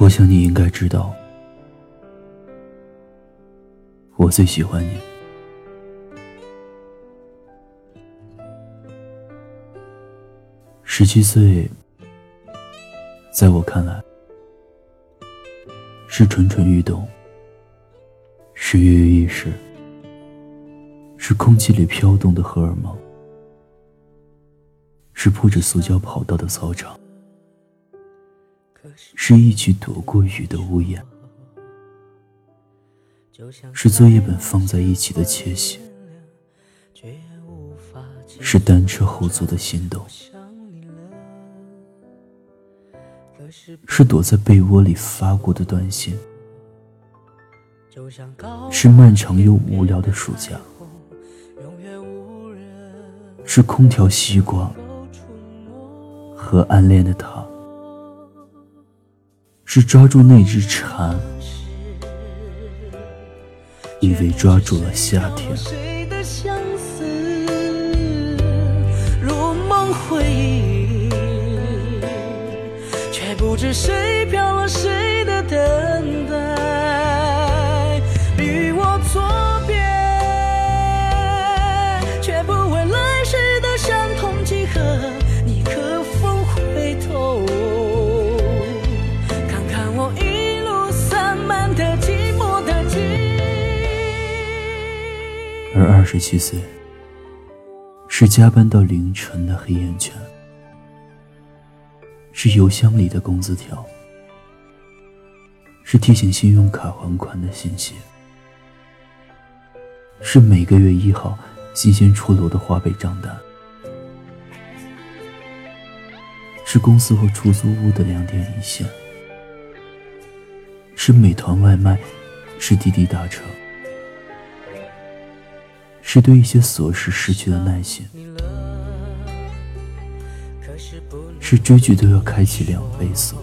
我想你应该知道，我最喜欢你。十七岁，在我看来，是蠢蠢欲动，是跃跃欲试，是空气里飘动的荷尔蒙，是铺着塑胶跑道的操场，是一起躲过雨的屋檐，是作业本放在一起的窃喜，是单车后座的心动。是躲在被窝里发过的短信，是漫长又无聊的暑假，是空调、西瓜和暗恋的他，是抓住那只蝉，以为抓住了夏天。不知谁飘了谁的等十七岁，是加班到凌晨的黑眼圈。是邮箱里的工资条，是提醒信用卡还款的信息，是每个月一号新鲜出炉的花呗账单，是公司和出租屋的两点一线，是美团外卖，是滴滴打车，是对一些琐事失去的耐心。是追剧都要开启两倍速，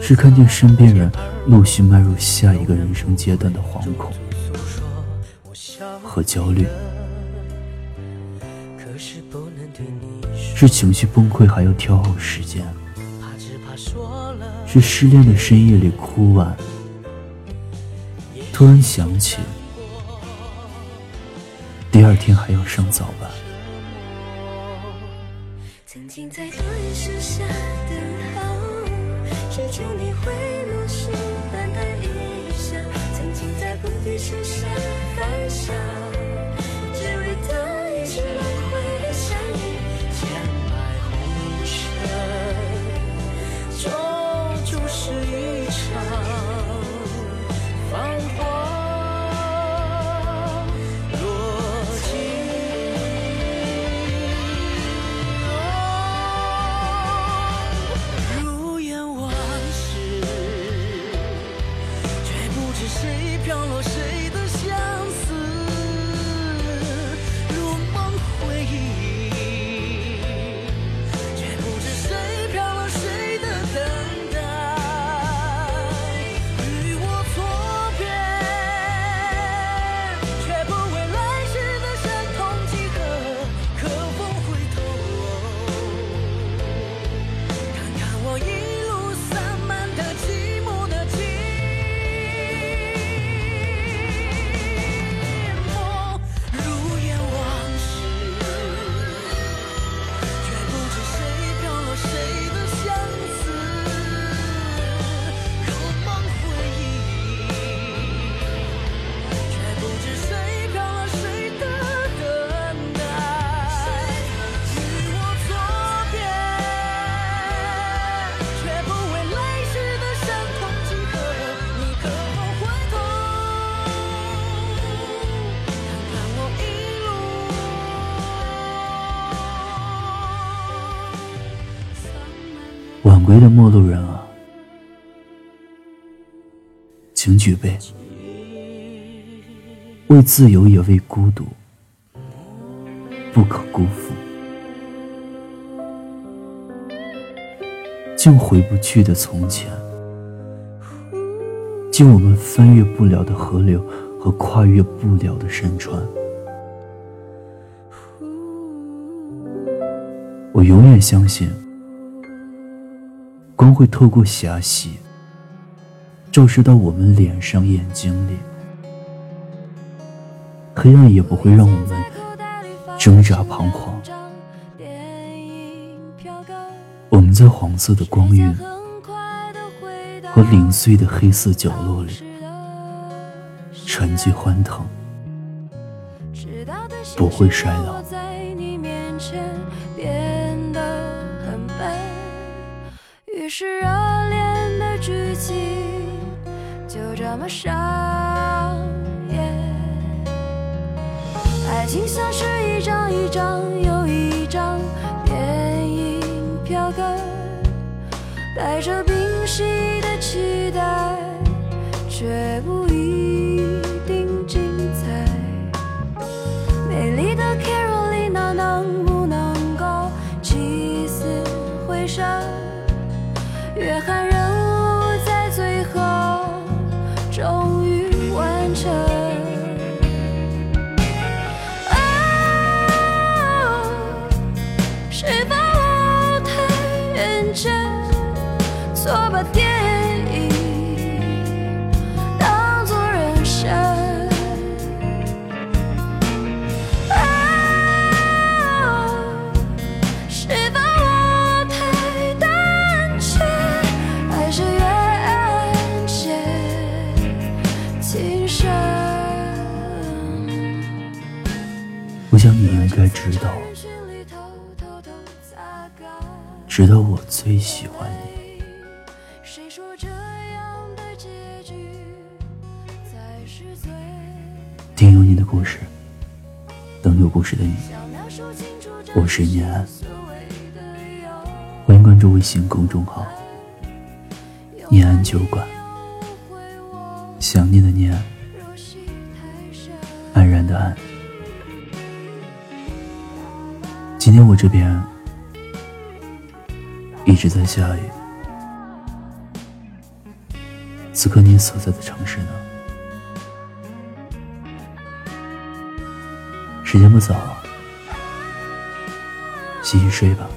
是看见身边人陆续迈入下一个人生阶段的惶恐和焦虑，是情绪崩溃还要挑好时间，是失恋的深夜里哭完，突然想起第二天还要上早班。曾经在多人树下等候，奢求你会落时淡淡一笑。曾经在菩提树下欢笑，归的陌路人啊，请举杯，为自由也为孤独，不可辜负。竟回不去的从前，竟我们翻越不了的河流和跨越不了的山川。我永远相信。光会透过狭隙，照射到我们脸上、眼睛里。黑暗也不会让我们挣扎彷徨。我们在黄色的光晕和零碎的黑色角落里沉寂欢腾，不会衰老。于是热恋的剧情就这么上演。爱情像是一张一张又一张电影票根，带着冰心的期待，却不一你应该知道，直到我最喜欢你。听有你的故事，等有故事的你。我是念安，欢迎关注微信公众号“念安酒馆”。想念的念，安然的安。今天我这边一直在下雨。此刻你所在的城市呢？时间不早，洗洗睡吧，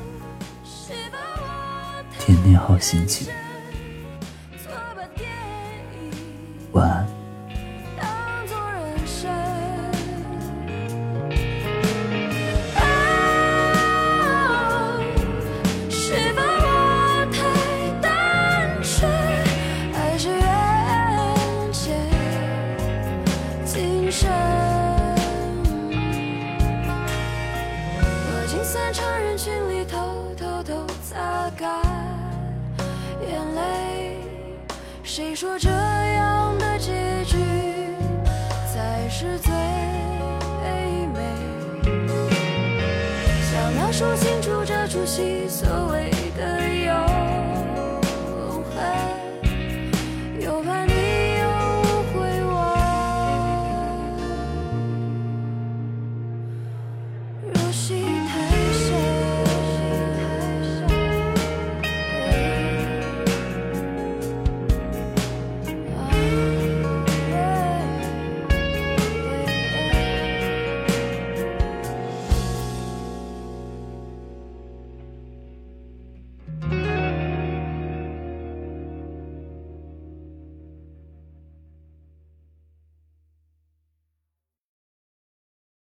天天好心情，这样的结局才是最美？想要说清楚这出戏所谓。